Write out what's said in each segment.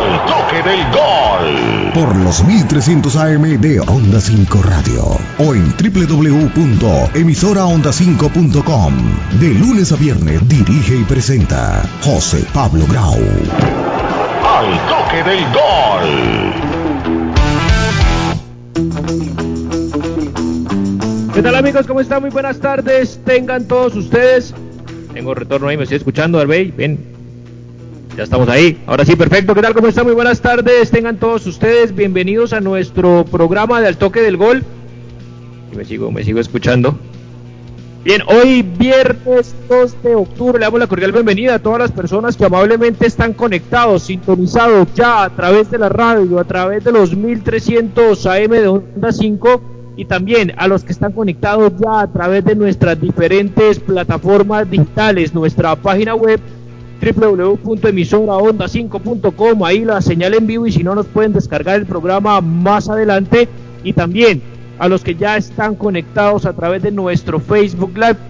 Al toque del gol. Por los 1300 AM de Onda 5 Radio o en www.emisoraonda5.com. De lunes a viernes dirige y presenta José Pablo Grau. Al toque del gol. ¿Qué tal amigos? ¿Cómo están? Muy buenas tardes. Tengan todos ustedes. Tengo retorno ahí, me estoy escuchando, Arbey. Ven, ya estamos ahí. Ahora sí, perfecto. ¿Qué tal? ¿Cómo están? Muy buenas tardes. Tengan todos ustedes bienvenidos a nuestro programa de Al Toque del Gol. Y me sigo, me sigo escuchando. Bien, hoy viernes 2 de octubre le damos la cordial bienvenida a todas las personas que amablemente están conectados, sintonizados ya a través de la radio, a través de los 1300 AM de Onda 5 y también a los que están conectados ya a través de nuestras diferentes plataformas digitales, nuestra página web www.emisoraonda5.com, ahí la señal en vivo y si no nos pueden descargar el programa más adelante. Y también a los que ya están conectados a través de nuestro Facebook Live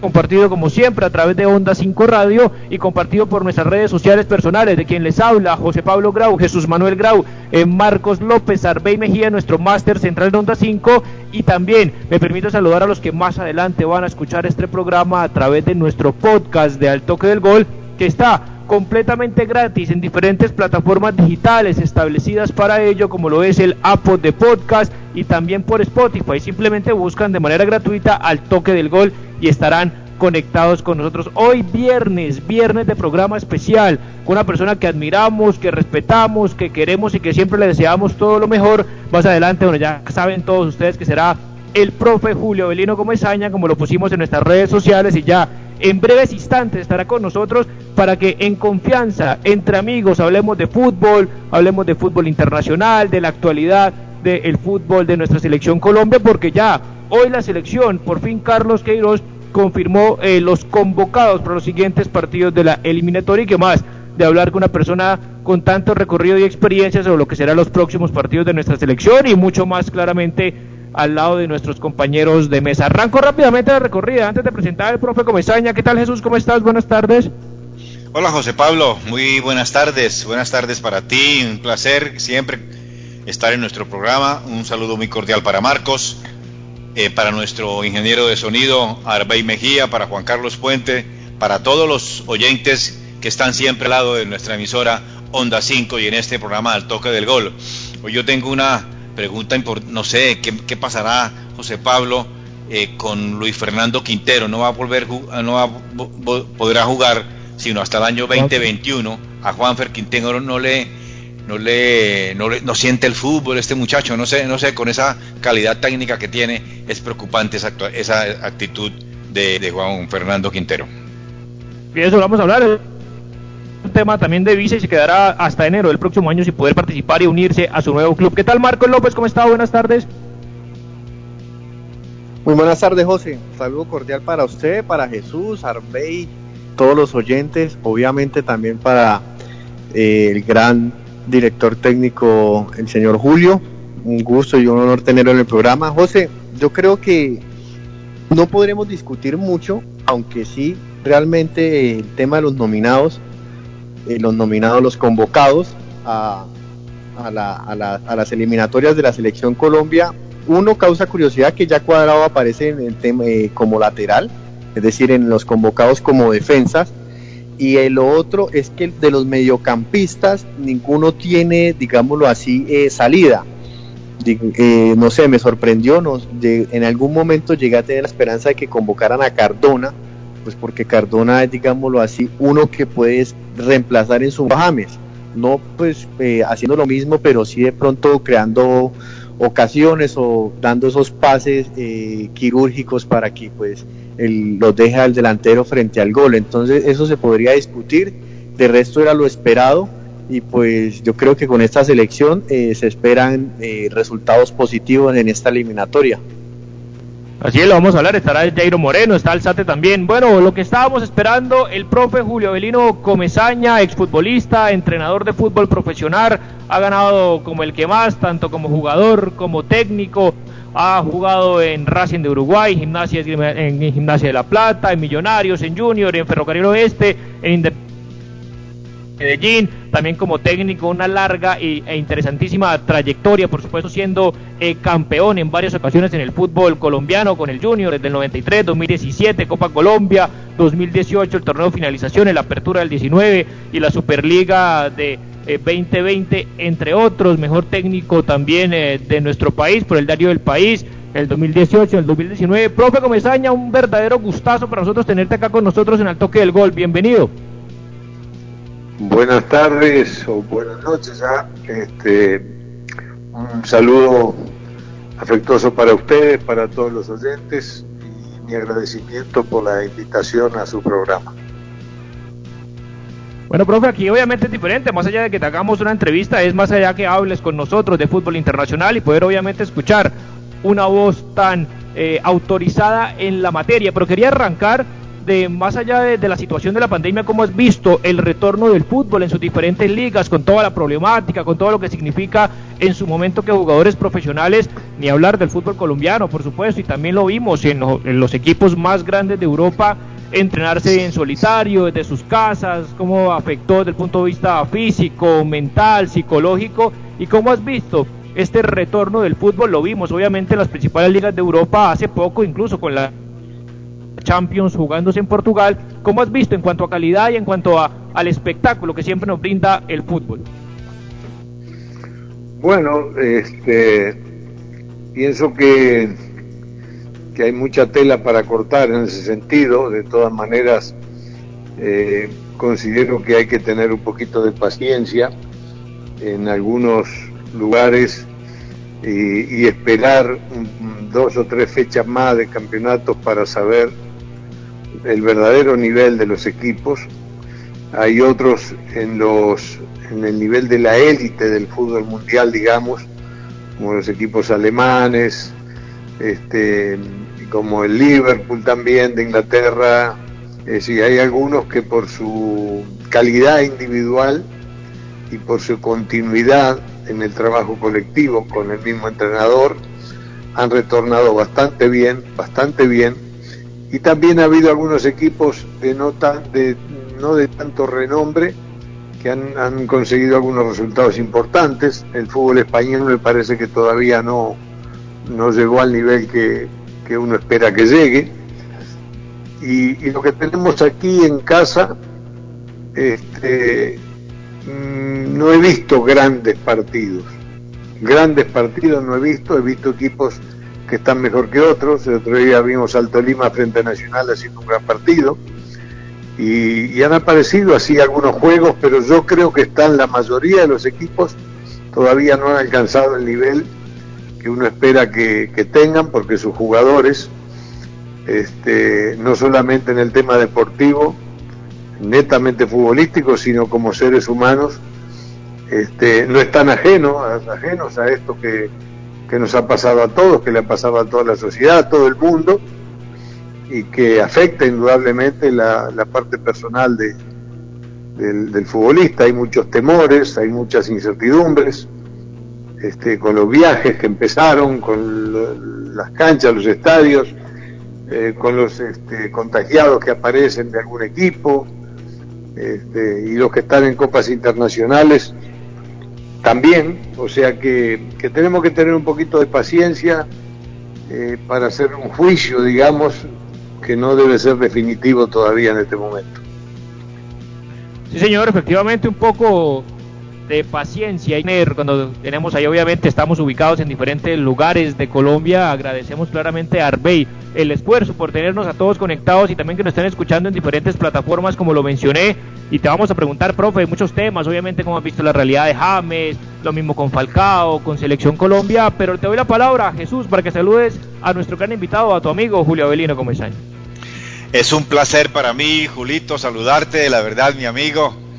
compartido como siempre a través de Onda 5 Radio y compartido por nuestras redes sociales personales de quien les habla José Pablo Grau, Jesús Manuel Grau, eh, Marcos López, Arbey Mejía, nuestro máster central de Onda 5 y también me permito saludar a los que más adelante van a escuchar este programa a través de nuestro podcast de Al Toque del Gol que está completamente gratis en diferentes plataformas digitales establecidas para ello, como lo es el Apple de Podcast y también por Spotify. Simplemente buscan de manera gratuita al toque del gol y estarán conectados con nosotros hoy viernes, viernes de programa especial, con una persona que admiramos, que respetamos, que queremos y que siempre le deseamos todo lo mejor. Más adelante, bueno, ya saben todos ustedes que será el profe Julio Belino Gomezaña, como lo pusimos en nuestras redes sociales y ya en breves instantes estará con nosotros para que en confianza, entre amigos, hablemos de fútbol, hablemos de fútbol internacional, de la actualidad del fútbol de nuestra selección Colombia, porque ya hoy la selección, por fin Carlos Queiroz confirmó eh, los convocados para los siguientes partidos de la eliminatoria y que más de hablar con una persona con tanto recorrido y experiencia sobre lo que serán los próximos partidos de nuestra selección y mucho más claramente al lado de nuestros compañeros de mesa. Arranco rápidamente la recorrida antes de presentar al profe Comesaña. ¿Qué tal Jesús? ¿Cómo estás? Buenas tardes. Hola José Pablo, muy buenas tardes. Buenas tardes para ti. Un placer siempre estar en nuestro programa. Un saludo muy cordial para Marcos, eh, para nuestro ingeniero de sonido Arbey Mejía, para Juan Carlos Puente, para todos los oyentes que están siempre al lado de nuestra emisora Onda 5 y en este programa al toque del gol. Hoy yo tengo una pregunta, no sé, ¿qué, pasará José Pablo eh, con Luis Fernando Quintero? No va a volver, no va, podrá jugar sino hasta el año 2021. A Juanfer Quintero no le, no le, no le, no siente el fútbol este muchacho, no sé, no sé, con esa calidad técnica que tiene, es preocupante esa, esa actitud de, de Juan Fernando Quintero. Y eso vamos a hablar un tema también de visa y se quedará hasta enero del próximo año sin poder participar y unirse a su nuevo club. ¿Qué tal Marcos López? ¿Cómo está? Buenas tardes. Muy buenas tardes José, un saludo cordial para usted, para Jesús, Arbey, todos los oyentes, obviamente también para eh, el gran director técnico, el señor Julio, un gusto y un honor tenerlo en el programa. José, yo creo que no podremos discutir mucho, aunque sí realmente el tema de los nominados eh, los nominados, los convocados a, a, las eliminatorias de la selección Colombia. Uno causa curiosidad que ya Cuadrado aparece en el tema, eh, como lateral, es decir, en los convocados como defensas. Y el otro es que de los mediocampistas ninguno tiene, digámoslo así, eh, salida. no sé, me sorprendió, no, en algún momento llegué a tener la esperanza de que convocaran a Cardona, pues porque Cardona es, digámoslo así, uno que puedes reemplazar en su James, no pues eh, haciendo lo mismo, pero sí de pronto creando ocasiones o dando esos pases eh, quirúrgicos para que pues el, los deje al delantero frente al gol. Entonces eso se podría discutir, de resto era lo esperado y pues yo creo que con esta selección eh, se esperan eh, resultados positivos en esta eliminatoria. Así es, lo vamos a hablar, estará Jairo Moreno, está Alzate también. Bueno, lo que estábamos esperando, el profe Julio Avelino Comezaña, exfutbolista, entrenador de fútbol profesional, ha ganado como el que más, tanto como jugador como técnico, ha jugado en Racing de Uruguay, gimnasia, en Gimnasia de La Plata, en Millonarios, en Junior, en Ferrocarril Oeste, en Independiente Medellín, también como técnico, una larga e interesantísima trayectoria, por supuesto siendo eh, campeón en varias ocasiones en el fútbol colombiano con el Junior desde el 93, 2017, Copa Colombia, 2018 el torneo de finalización, el apertura del 19 y la Superliga de 2020, eh, entre otros, mejor técnico también eh, de nuestro país por el diario del país el 2018, el 2019. Profe Comesaña, un verdadero gustazo para nosotros tenerte acá con nosotros en el toque del gol. Bienvenido. Buenas tardes o buenas noches ya. Este, un saludo afectuoso para ustedes, para todos los oyentes y mi agradecimiento por la invitación a su programa. Bueno, profe, aquí obviamente es diferente, más allá de que te hagamos una entrevista, es más allá que hables con nosotros de fútbol internacional y poder obviamente escuchar una voz tan eh, autorizada en la materia. Pero quería arrancar de más allá de, la situación de la pandemia, ¿cómo has visto el retorno del fútbol en sus diferentes ligas, con toda la problemática, con todo lo que significa en su momento que jugadores profesionales, ni hablar del fútbol colombiano, por supuesto, y también lo vimos en, los equipos más grandes de Europa, entrenarse en solitario, desde sus casas, cómo afectó desde el punto de vista físico, mental, psicológico, y cómo has visto este retorno del fútbol, lo vimos obviamente en las principales ligas de Europa hace poco, incluso con la Champions jugándose en Portugal. ¿Cómo has visto en cuanto a calidad y en cuanto a, al espectáculo que siempre nos brinda el fútbol? Bueno, este, pienso que, que hay mucha tela para cortar en ese sentido. De todas maneras, eh, considero que hay que tener un poquito de paciencia en algunos lugares y, y esperar dos o tres fechas más de campeonatos para saber el verdadero nivel de los equipos. Hay otros en los en el nivel de la élite del fútbol mundial, digamos, como los equipos alemanes, este, como el Liverpool también de Inglaterra. Es decir, hay algunos que por su calidad individual y por su continuidad en el trabajo colectivo con el mismo entrenador han retornado bastante bien, bastante bien y también ha habido algunos equipos de no, de, no de tanto renombre que han, conseguido algunos resultados importantes. El fútbol español me parece que todavía no, no llegó al nivel que, uno espera que llegue. Y, lo que tenemos aquí en casa, este, mm, no he visto grandes partidos. Grandes partidos no he visto, he visto equipos que están mejor que otros. El otro día vimos al Tolima frente a Nacional haciendo un gran partido. Y, han aparecido así algunos juegos, pero yo creo que están la mayoría de los equipos todavía no han alcanzado el nivel que uno espera que, tengan, porque sus jugadores, este, no solamente en el tema deportivo, netamente futbolístico, sino como seres humanos, este, no están ajenos, ajenos a esto que, que nos ha pasado a todos, que le ha pasado a toda la sociedad, a todo el mundo, y que afecta indudablemente la, parte personal de, del, futbolista. Hay muchos temores, hay muchas incertidumbres, este, con los viajes que empezaron, con las canchas, los estadios, eh, con los este, contagiados que aparecen de algún equipo, este, y los que están en copas internacionales también, o sea que, tenemos que tener un poquito de paciencia eh, para hacer un juicio, digamos, que no debe ser definitivo todavía en este momento. Sí, señor, efectivamente un poco de paciencia y cuando tenemos ahí obviamente estamos ubicados en diferentes lugares de Colombia. Agradecemos claramente a Arbey el esfuerzo por tenernos a todos conectados y también que nos estén escuchando en diferentes plataformas como lo mencioné. Y te vamos a preguntar profe muchos temas. Obviamente como has visto la realidad de James lo mismo con Falcao con Selección Colombia. Pero te doy la palabra Jesús para que saludes a nuestro gran invitado a tu amigo Julio Avelino Comesaña. Es un placer para mí Julito saludarte. La verdad mi amigo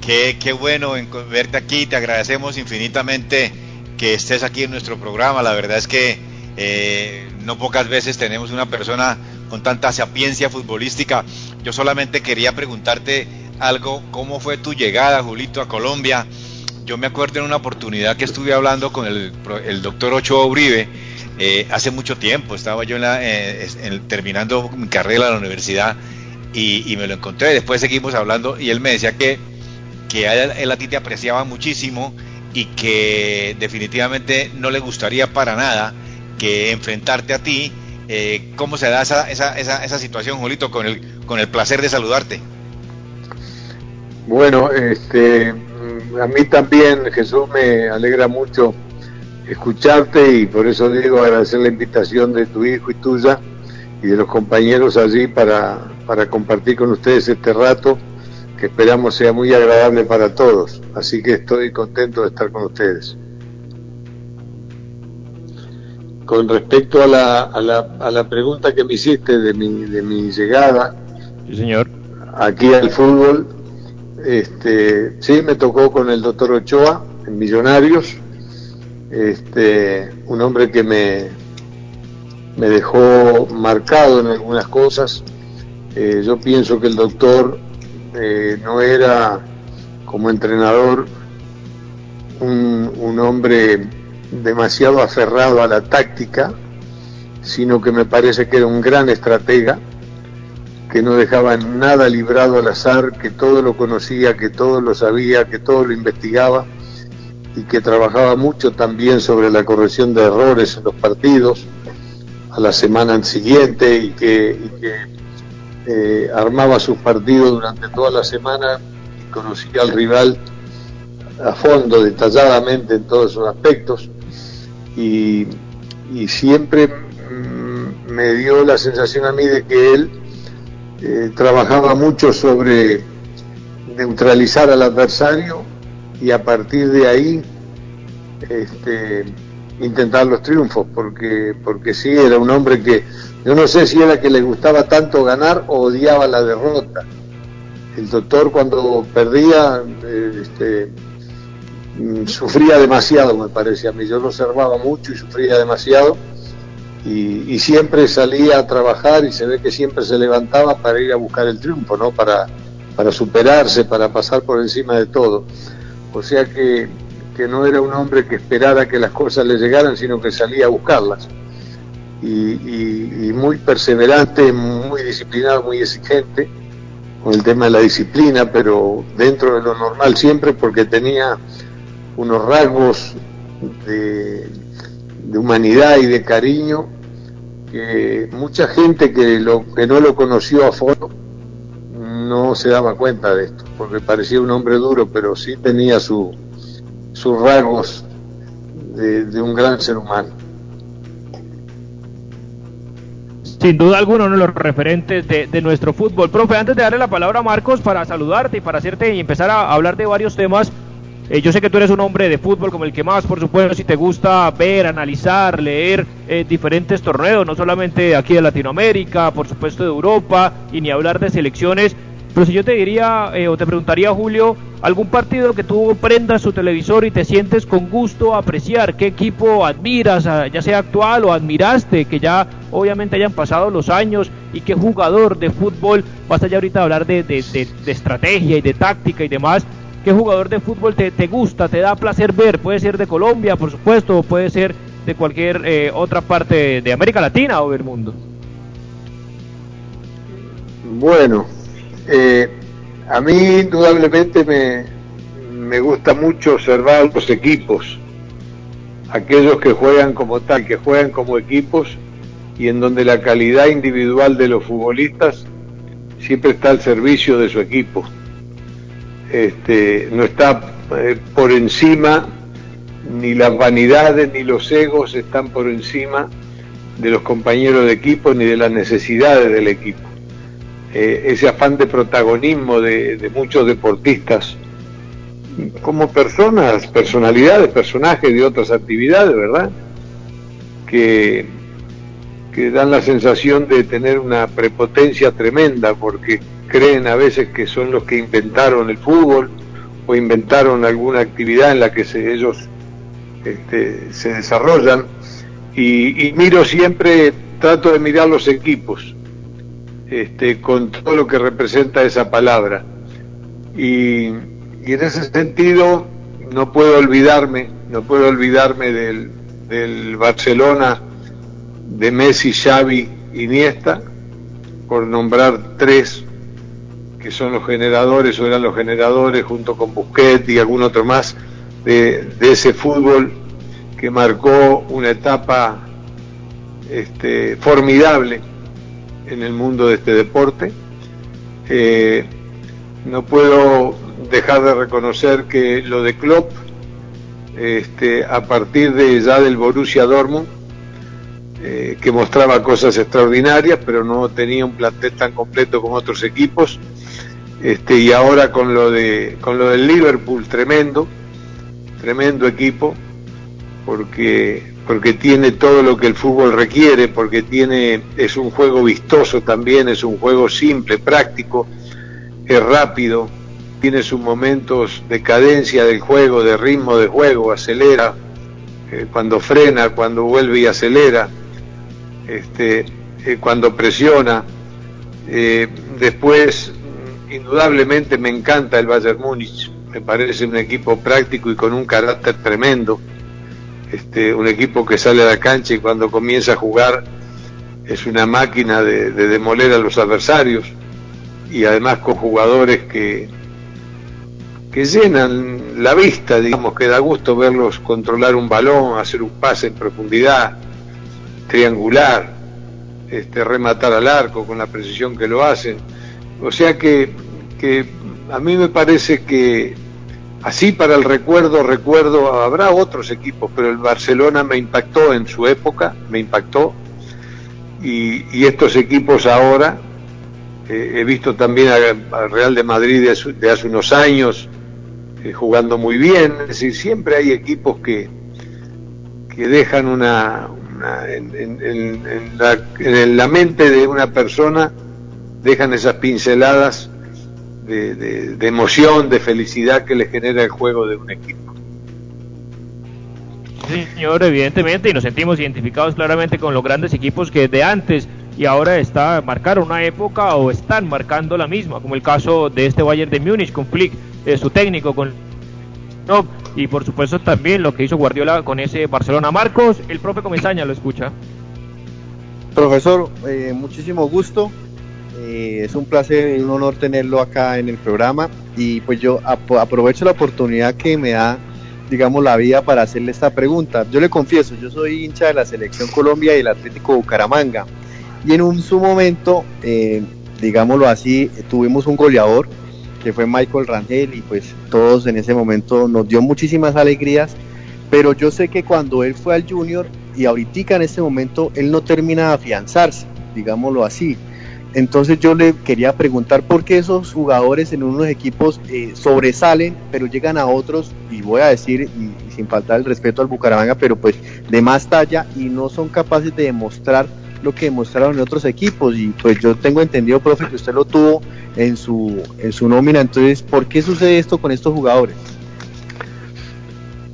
Qué, bueno verte aquí, te agradecemos infinitamente que estés aquí en nuestro programa. La verdad es que eh, no pocas veces tenemos una persona con tanta sapiencia futbolística. Yo solamente quería preguntarte algo, ¿cómo fue tu llegada, Julito, a Colombia? Yo me acuerdo en una oportunidad que estuve hablando con el, doctor Ochoa Uribe, eh, hace mucho tiempo, estaba yo en la, eh, terminando mi carrera en la universidad y, me lo encontré, después seguimos hablando y él me decía que, que él, a ti te apreciaba muchísimo y que definitivamente no le gustaría para nada que enfrentarte a ti. Eh, ¿Cómo se da esa, esa, esa, esa situación, Julito, con el, con el placer de saludarte? Bueno, este, a mí también, Jesús, me alegra mucho escucharte y por eso digo agradecer la invitación de tu hijo y tuya y de los compañeros allí para, para compartir con ustedes este rato que esperamos sea muy agradable para todos. Así que estoy contento de estar con ustedes. Con respecto a la, a la, a la pregunta que me hiciste de mi, de mi llegada sí, señor. aquí al fútbol, este, sí, me tocó con el doctor Ochoa en Millonarios, este, un hombre que me, me dejó marcado en algunas cosas. Eh, yo pienso que el doctor eh, no era como entrenador un, un hombre demasiado aferrado a la táctica, sino que me parece que era un gran estratega que no dejaba nada librado al azar, que todo lo conocía, que todo lo sabía, que todo lo investigaba y que trabajaba mucho también sobre la corrección de errores en los partidos a la semana siguiente y que, eh, armaba sus partidos durante toda la semana y conocía al rival a fondo, detalladamente en todos sus aspectos. Y, siempre mm, me dio la sensación a mí de que él eh, trabajaba mucho sobre neutralizar al adversario y a partir de ahí este, intentar los triunfos, porque, porque sí, era un hombre que yo no sé si era que le gustaba tanto ganar o odiaba la derrota. El doctor cuando perdía eh, este, mm, sufría demasiado, me parece a mí. Yo lo observaba mucho y sufría demasiado y, siempre salía a trabajar y se ve que siempre se levantaba para ir a buscar el triunfo, ¿no? Para, para superarse, para pasar por encima de todo. O sea que, que no era un hombre que esperara que las cosas le llegaran, sino que salía a buscarlas. Y, y, muy perseverante, muy disciplinado, muy exigente con el tema de la disciplina, pero dentro de lo normal siempre porque tenía unos rasgos de, humanidad y de cariño que mucha gente que, lo, que no lo conoció a fondo no se daba cuenta de esto, porque parecía un hombre duro, pero sí tenía su, sus rasgos de, un gran ser humano. Sin duda alguno, uno de los referentes de, de, nuestro fútbol. Profe, antes de darle la palabra a Marcos para saludarte y para hacerte y empezar a hablar de varios temas, eh, yo sé que tú eres un hombre de fútbol como el que más, por supuesto, si te gusta ver, analizar, leer eh, diferentes torneos, no solamente aquí de Latinoamérica, por supuesto de Europa, y ni hablar de selecciones. Pero si yo te diría eh, o te preguntaría, Julio, algún partido que tú prendas su televisor y te sientes con gusto a apreciar, qué equipo admiras, ah, ya sea actual o admiraste, que ya obviamente hayan pasado los años, y qué jugador de fútbol, vas allá ahorita a hablar de, estrategia y de táctica y demás, qué jugador de fútbol te, te, gusta, te da placer ver. Puede ser de Colombia, por supuesto, o puede ser de cualquier eh, otra parte de América Latina o del mundo. Bueno, eh, a mí indudablemente me, me gusta mucho observar los equipos, aquellos que juegan como tal, que juegan como equipos y en donde la calidad individual de los futbolistas siempre está al servicio de su equipo este, no está eh, por encima, ni las vanidades ni los egos están por encima de los compañeros de equipo ni de las necesidades del equipo. Eh, ese afán de protagonismo de, muchos deportistas. Como personas, personalidades, personajes de otras actividades, ¿verdad? Que, que dan la sensación de tener una prepotencia tremenda porque creen a veces que son los que inventaron el fútbol o inventaron alguna actividad en la que se, ellos este, se desarrollan. Y, miro siempre, trato de mirar los equipos este, con todo lo que representa esa palabra. Y, y en ese sentido no puedo olvidarme, no puedo olvidarme del, Barcelona de Messi, Xavi, Iniesta, por nombrar tres que son los generadores o eran los generadores junto con Busquets y algún otro más de, ese fútbol que marcó una etapa este, formidable en el mundo de este deporte. Eh, no puedo dejar de reconocer que lo de Klopp, este, a partir de ya del Borussia Dortmund, eh, que mostraba cosas extraordinarias, pero no tenía un plantel tan completo como otros equipos, este, y ahora con lo de con lo del Liverpool tremendo tremendo equipo porque porque tiene todo lo que el fútbol requiere porque tiene es un juego vistoso también es un juego simple práctico es rápido tiene sus momentos de cadencia del juego de ritmo de juego acelera eh, cuando frena cuando vuelve y acelera este eh, cuando presiona eh, después indudablemente me encanta el Bayern Múnich, me parece un equipo práctico y con un carácter tremendo, este, un equipo que sale a la cancha y cuando comienza a jugar es una máquina de, demoler a los adversarios y además con jugadores que, que llenan la vista, digamos que da gusto verlos controlar un balón, hacer un pase en profundidad, triangular, este, rematar al arco con la precisión que lo hacen. O sea que, que a mí me parece que así para el recuerdo, recuerdo, habrá otros equipos, pero el Barcelona me impactó en su época, me impactó, y, estos equipos ahora, eh, he visto también al Real de Madrid de, hace unos años eh, jugando muy bien, es decir, siempre hay equipos que, que dejan una, en, la, en la mente de una persona, dejan esas pinceladas de, emoción, de felicidad que le genera el juego de un equipo. Sí, señor, evidentemente, y nos sentimos identificados claramente con los grandes equipos que de antes y ahora está marcaron una época o están marcando la misma, como el caso de este Bayern de Múnich con Flick, eh, su técnico con y por supuesto también lo que hizo Guardiola con ese Barcelona. Marcos, el profe Comesaña lo escucha. Profesor, eh, muchísimo gusto. Eh, es un placer y un honor tenerlo acá en el programa y pues yo aprovecho la oportunidad que me da, digamos, la vida para hacerle esta pregunta. Yo le confieso, yo soy hincha de la Selección Colombia y el Atlético Bucaramanga y en un su momento, eh, digámoslo así, tuvimos un goleador que fue Michael Rangel y pues todos en ese momento nos dio muchísimas alegrías, pero yo sé que cuando él fue al Junior y ahorita en este momento él no termina de afianzarse, digámoslo así. Entonces yo le quería preguntar por qué esos jugadores en unos equipos eh, sobresalen, pero llegan a otros, y voy a decir, y, sin faltar el respeto al Bucaramanga, pero pues de más talla y no son capaces de demostrar lo que demostraron en otros equipos. Y pues yo tengo entendido, profe, que usted lo tuvo en su, en su nómina. Entonces, ¿por qué sucede esto con estos jugadores?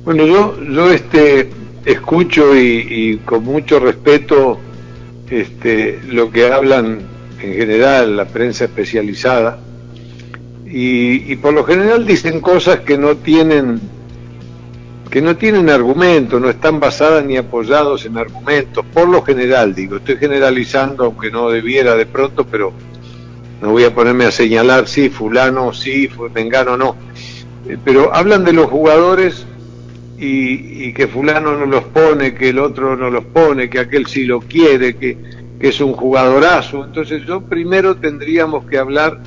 Bueno, yo, yo este, escucho y, y con mucho respeto este, lo que hablan en general, la prensa especializada, y, por lo general dicen cosas que no tienen que no tienen argumento, no están basadas ni apoyados en argumentos, por lo general digo, estoy generalizando aunque no debiera de pronto, pero no voy a ponerme a señalar si fulano, sí, vengano, no, eh, pero hablan de los jugadores y, y, que fulano no los pone, que el otro no los pone, que aquel sí lo quiere, que que es un jugadorazo. Entonces yo primero tendríamos que hablar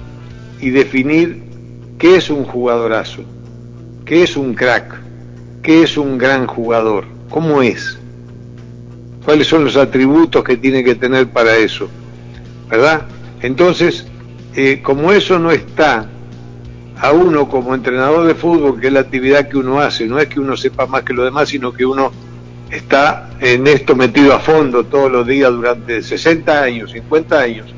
y definir qué es un jugadorazo, qué es un crack, qué es un gran jugador, cómo es, cuáles son los atributos que tiene que tener para eso, ¿verdad? Entonces, eh, como eso no está a uno como entrenador de fútbol, que es la actividad que uno hace, no es que uno sepa más que lo demás, sino que uno está en esto metido a fondo todos los días durante 60 años, 50 años.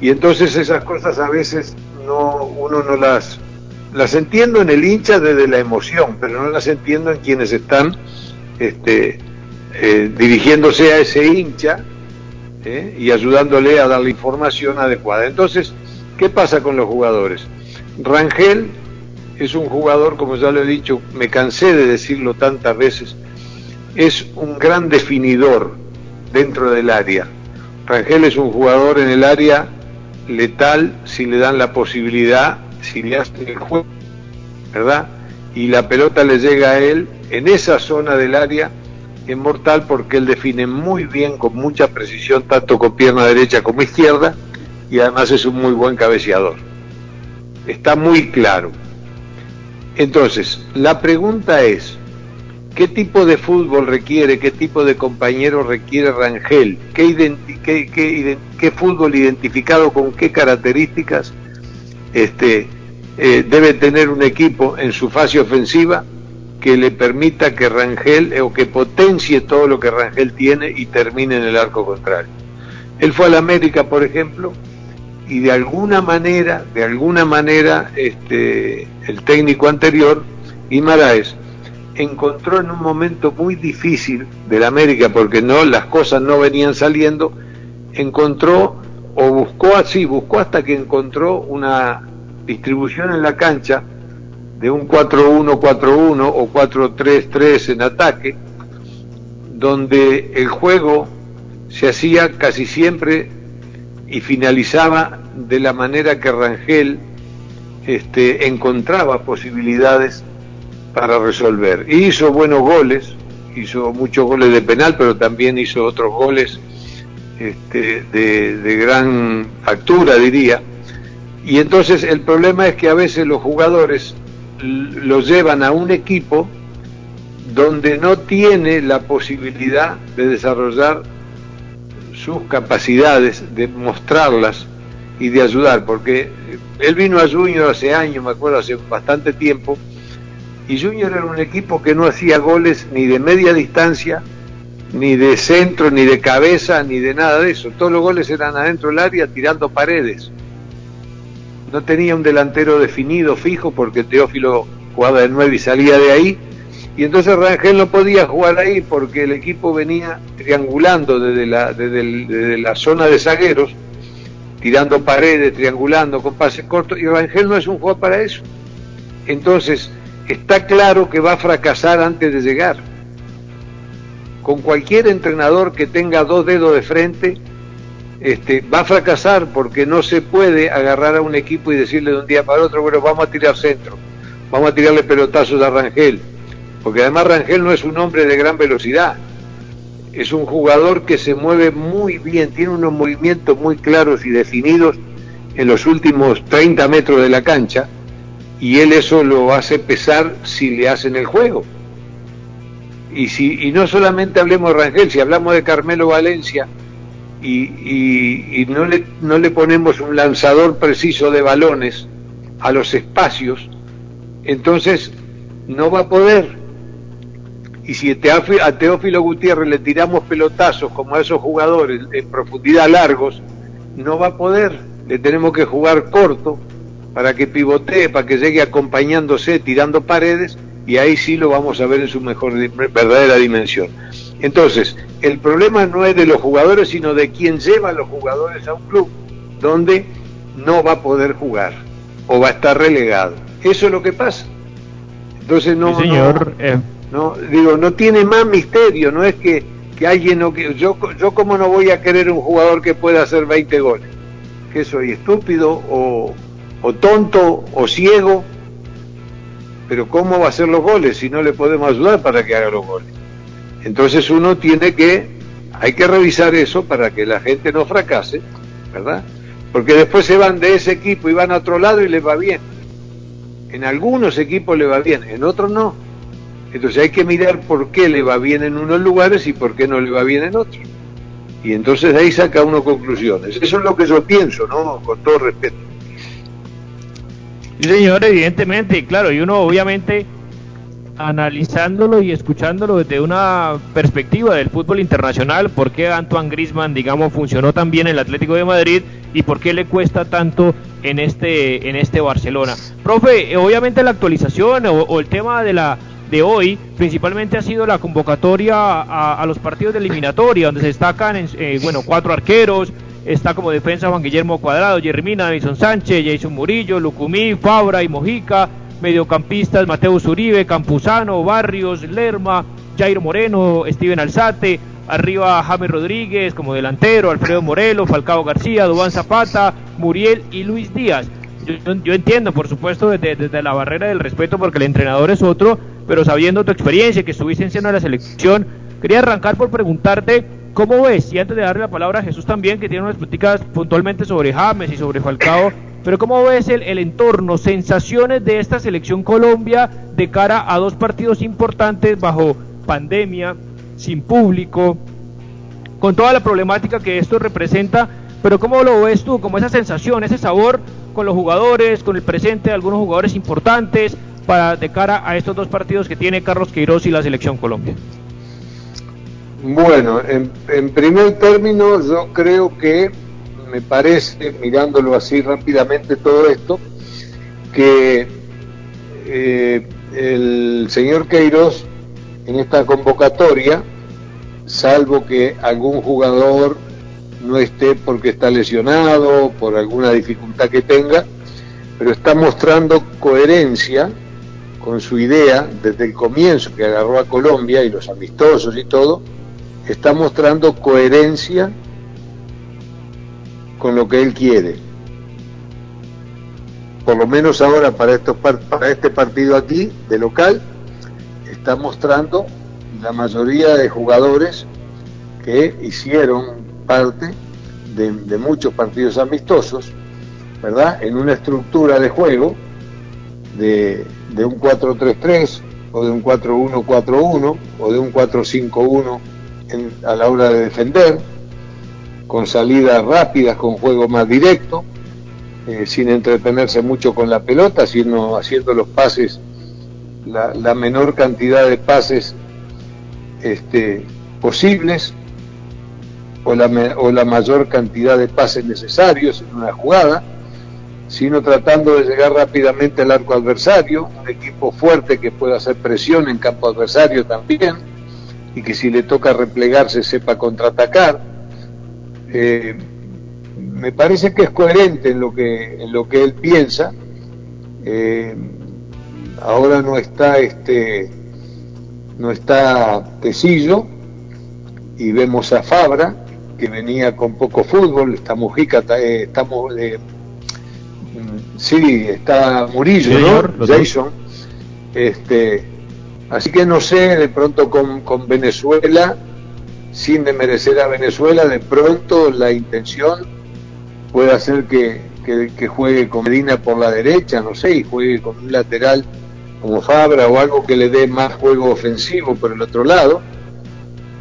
Y entonces esas cosas a veces no, uno no las, Las entiendo en el hincha desde la emoción, pero no las entiendo en quienes están este, eh, dirigiéndose a ese hincha ¿eh? y ayudándole a dar la información adecuada. Entonces, ¿qué pasa con los jugadores? Rangel es un jugador, como ya lo he dicho, me cansé de decirlo tantas veces, es un gran definidor dentro del área. Rangel es un jugador en el área letal si le dan la posibilidad, si le hacen el juego, ¿verdad? Y la pelota le llega a él en esa zona del área es mortal porque él define muy bien, con mucha precisión, tanto con pierna derecha como izquierda, y además es un muy buen cabeceador. Está muy claro. Entonces, la pregunta es, ¿qué tipo de fútbol requiere, qué tipo de compañero requiere Rangel? ¿Qué, fútbol identificado con qué características este, eh, debe tener un equipo en su fase ofensiva que le permita que Rangel, o que potencie todo lo que Rangel tiene y termine en el arco contrario? Él fue a la América, por ejemplo, y de alguna manera, de alguna manera, este, el técnico anterior, Imaraes, encontró en un momento muy difícil de la América, porque no, las cosas no venían saliendo, encontró o buscó así, buscó hasta que encontró una distribución en la cancha de un 4-1-4-1 o 4-3-3 en ataque, donde el juego se hacía casi siempre y finalizaba de la manera que Rangel este, encontraba posibilidades para resolver. hizo buenos goles, hizo muchos goles de penal, pero también hizo otros goles este, de, gran factura, diría. Y entonces el problema es que a veces los jugadores los llevan a un equipo donde no tiene la posibilidad de desarrollar sus capacidades, de mostrarlas y de ayudar, porque él vino a Junior hace años, me acuerdo, hace bastante tiempo, y Junior era un equipo que no hacía goles ni de media distancia, ni de centro, ni de cabeza, ni de nada de eso. Todos los goles eran adentro del área tirando paredes. No tenía un delantero definido, fijo, porque Teófilo jugaba de nueve y salía de ahí. Y entonces Rangel no podía jugar ahí porque el equipo venía triangulando desde la, desde, la zona de zagueros, tirando paredes, triangulando con pases cortos, y Rangel no es un jugador para eso. Entonces, está claro que va a fracasar antes de llegar. Con cualquier entrenador que tenga dos dedos de frente, este, va a fracasar porque no se puede agarrar a un equipo y decirle de un día para otro, bueno, vamos a tirar centro, vamos a tirarle pelotazos a Rangel, porque además Rangel no es un hombre de gran velocidad, es un jugador que se mueve muy bien, tiene unos movimientos muy claros y definidos en los últimos 30 metros de la cancha, y él eso lo hace pesar si le hacen el juego. Y, si, y no solamente hablemos de Rangel, si hablamos de Carmelo Valencia, y, no, le, no le ponemos un lanzador preciso de balones a los espacios, entonces no va a poder. Y si a Teófilo Gutiérrez le tiramos pelotazos como a esos jugadores en profundidad largos, no va a poder. Le tenemos que jugar corto para que pivotee, para que llegue acompañándose, tirando paredes, y ahí sí lo vamos a ver en su mejor verdadera dimensión. Entonces, el problema no es de los jugadores, sino de quien lleva a los jugadores a un club donde no va a poder jugar o va a estar relegado. Eso es lo que pasa. Entonces no, señor, eh. no, digo, no tiene más misterio, no es que, que alguien no que yo yo como no voy a querer un jugador que pueda hacer 20 goles. Que soy estúpido o, o tonto o ciego. Pero ¿cómo va a hacer los goles si no le podemos ayudar para que haga los goles? Entonces uno tiene que, hay que revisar eso para que la gente no fracase, ¿verdad? Porque después se van de ese equipo y van a otro lado y les va bien. En algunos equipos le va bien, en otros no. Entonces hay que mirar por qué le va bien en unos lugares y por qué no le va bien en otros. Y entonces de ahí saca uno conclusiones. Eso es lo que yo pienso, ¿no? Con todo respeto. Sí, señor, evidentemente, claro, y uno obviamente analizándolo y escuchándolo desde una perspectiva del fútbol internacional, por qué Antoine Grisman, digamos, funcionó tan bien en el Atlético de Madrid y por qué le cuesta tanto en este, en este Barcelona. Profe, eh, obviamente la actualización o, el tema de la de hoy principalmente ha sido la convocatoria a, los partidos de eliminatoria, donde se destacan eh, bueno cuatro arqueros, está como defensa Juan Guillermo Cuadrado, Jermina, Davison Sánchez, Jason Murillo, Lucumí, Fabra y Mojica, mediocampistas Mateo Uribe, Campuzano, Barrios, Lerma, Jairo Moreno, Steven Alzate, Arriba James Rodríguez como delantero, Alfredo Morelo, Falcao García, Dubán Zapata, Muriel y Luis Díaz. Yo, entiendo, por supuesto, desde, la barrera del respeto, porque el entrenador es otro, pero sabiendo tu experiencia, que estuviste en seno de la selección, quería arrancar por preguntarte cómo ves, y antes de darle la palabra a Jesús también, que tiene unas políticas puntualmente sobre James y sobre Falcao, pero cómo ves el, el entorno, sensaciones de esta selección Colombia de cara a dos partidos importantes bajo pandemia, sin público, con toda la problemática que esto representa, pero ¿cómo lo ves tú? Como esa sensación, ese sabor con los jugadores, con el presente de algunos jugadores importantes para de cara a estos dos partidos que tiene Carlos Queiroz y la selección Colombia. Bueno, en, primer término yo creo que me parece, mirándolo así rápidamente todo esto, que eh, el señor Queiroz en esta convocatoria, salvo que algún jugador no esté porque está lesionado, por alguna dificultad que tenga, pero está mostrando coherencia con su idea desde el comienzo que agarró a Colombia y los amistosos y todo, está mostrando coherencia con lo que él quiere. Por lo menos ahora para, este partido aquí de local, está mostrando la mayoría de jugadores que hicieron parte de, muchos partidos amistosos, ¿verdad? En una estructura de juego de, un 4-3-3 o de un 4-1-4-1 o de un 4-5-1 a la hora de defender, con salidas rápidas, con juego más directo, eh, sin entretenerse mucho con la pelota, sino haciendo los pases la, menor cantidad de pases este, posibles o la, o la mayor cantidad de pases necesarios en una jugada, sino tratando de llegar rápidamente al arco adversario, un equipo fuerte que pueda hacer presión en campo adversario también, y que si le toca replegarse sepa contraatacar. Eh, me parece que es coherente en lo que, en lo que él piensa. Eh, ahora no está este no está Tecillo y vemos a Fabra que venía con poco fútbol, está Mujica, eh, estamos eh, mm, sí, está Murillo, ¿no? Jason. Este, así que no sé, de pronto con, Venezuela, sin demerecer a Venezuela, de pronto la intención puede hacer que juegue con Medina por la derecha, no sé, y juegue con un lateral como Fabra o algo que le dé más juego ofensivo por el otro lado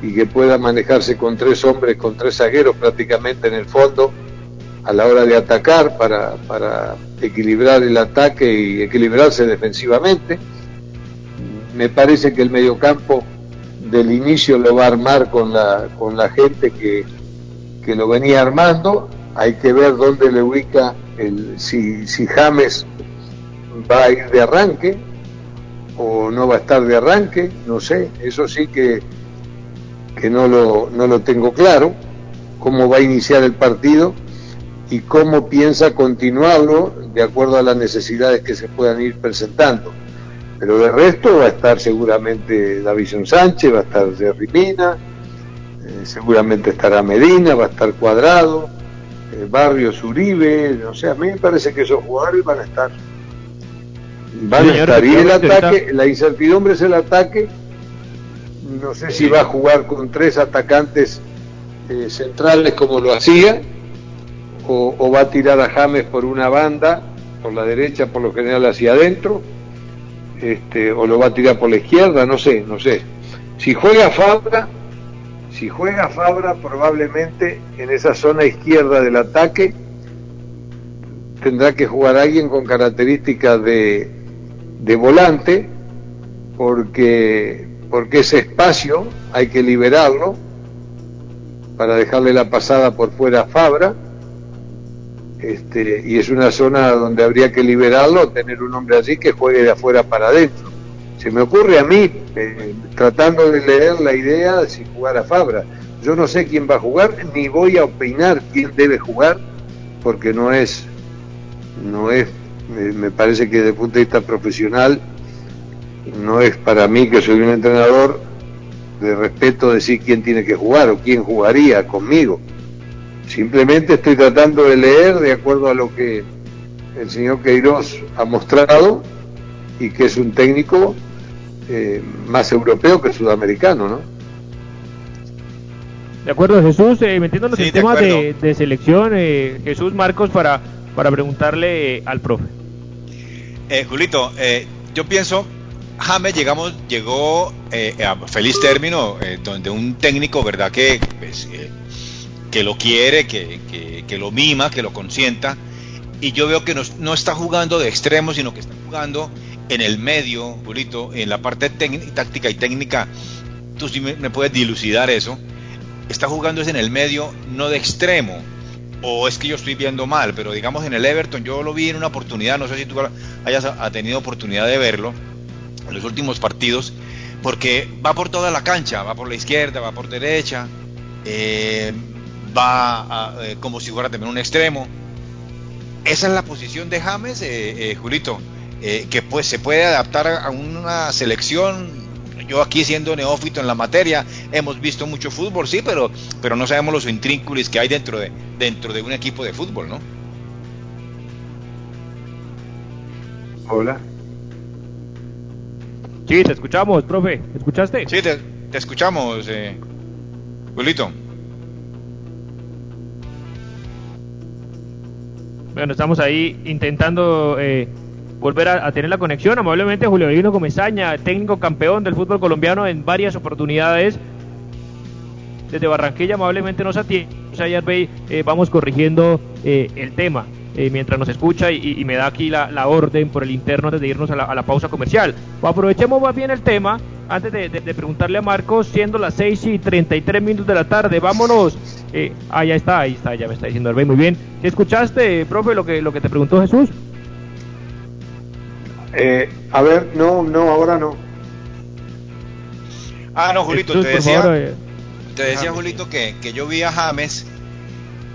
y que pueda manejarse con tres hombres, con tres zagueros prácticamente en el fondo a la hora de atacar para, para equilibrar el ataque y equilibrarse defensivamente. Me parece que el mediocampo del inicio lo va a armar con la, con la gente que, lo venía armando. Hay que ver dónde le ubica el, si, si James va a ir de arranque, o no va a estar de arranque, no sé, eso sí que, que no, lo, no lo tengo claro, cómo va a iniciar el partido y cómo piensa continuarlo de acuerdo a las necesidades que se puedan ir presentando. Pero de resto va a estar seguramente Davison Sánchez, va a estar Jerry Mina, eh, seguramente estará Medina, va a estar Cuadrado, eh, Barrios Uribe, o sea, a mí me parece que esos jugadores van a estar van a estar. Y el ataque, la incertidumbre es el ataque. No sé si va a jugar con tres atacantes eh, centrales como lo hacía, o, va a tirar a James por una banda, por la derecha, por lo general hacia adentro, este, o lo va a tirar por la izquierda, no sé, no sé. Si juega Fabra, si juega Fabra, probablemente en esa zona izquierda del ataque tendrá que jugar alguien con características de, de volante porque, porque ese espacio hay que liberarlo para dejarle la pasada por fuera a Fabra este, y es una zona donde habría que liberarlo, tener un hombre así que juegue de afuera para adentro. Se me ocurre a mí, eh, tratando de leer la idea de si jugar a Fabra. Yo no sé quién va a jugar, ni voy a opinar quién debe jugar, porque no es, no es, me parece que desde el punto de vista profesional, no es para mí que soy un entrenador de respeto decir quién tiene que jugar o quién jugaría conmigo. Simplemente estoy tratando de leer de acuerdo a lo que el señor Queiroz ha mostrado y que es un técnico eh, más europeo que sudamericano, ¿no? De acuerdo, Jesús, eh, metiéndonos en temas de, selección, eh, Jesús Marcos, para, para preguntarle al profe. Julito, yo pienso James llegamos, llegó eh, a feliz término, eh, donde un técnico, ¿verdad? Que, pues, eh, que lo quiere, que, lo mima, que lo consienta. Y yo veo que no, está jugando de extremo, sino que está jugando en el medio, Julito, en la parte táctica y técnica. Tú sí me, puedes dilucidar eso. Está jugando es en el medio, no de extremo. O es que yo estoy viendo mal, pero digamos en el Everton yo lo vi en una oportunidad, no sé si tú hayas tenido oportunidad de verlo en los últimos partidos, porque va por toda la cancha, va por la izquierda, va por derecha, eh, va eh, como si fuera también un extremo. Esa es la posición de James, eh, Julito, que pues se puede adaptar a una selección. Yo aquí siendo neófito en la materia, hemos visto mucho fútbol, sí, pero, pero no sabemos los intrínculos que hay dentro de, dentro de un equipo de fútbol, ¿no? Hola. Sí, te escuchamos, profe. ¿Escuchaste? Sí, te, escuchamos, eh, Bueno, estamos ahí intentando eh, volver a, tener la conexión. Amablemente, Julio Divino Comesaña, técnico campeón del fútbol colombiano en varias oportunidades. Desde Barranquilla, amablemente nos atiende. Ayer eh, vamos corrigiendo eh, el tema. Eh, mientras nos escucha y, me da aquí la, orden por el interno antes de irnos a la, pausa comercial. Aprovechemos más bien el tema antes de, preguntarle a Marcos, siendo las 6 y 33 minutos de la tarde. Vámonos. Eh, ah, ya está, ahí está, ya me está diciendo Herbey. Muy bien. ¿Escuchaste, profe, lo que, lo que te preguntó Jesús? Eh, a ver, no, no, ahora no. Ah, no, Julito, te decía, te decía, Julito, que, que yo vi a James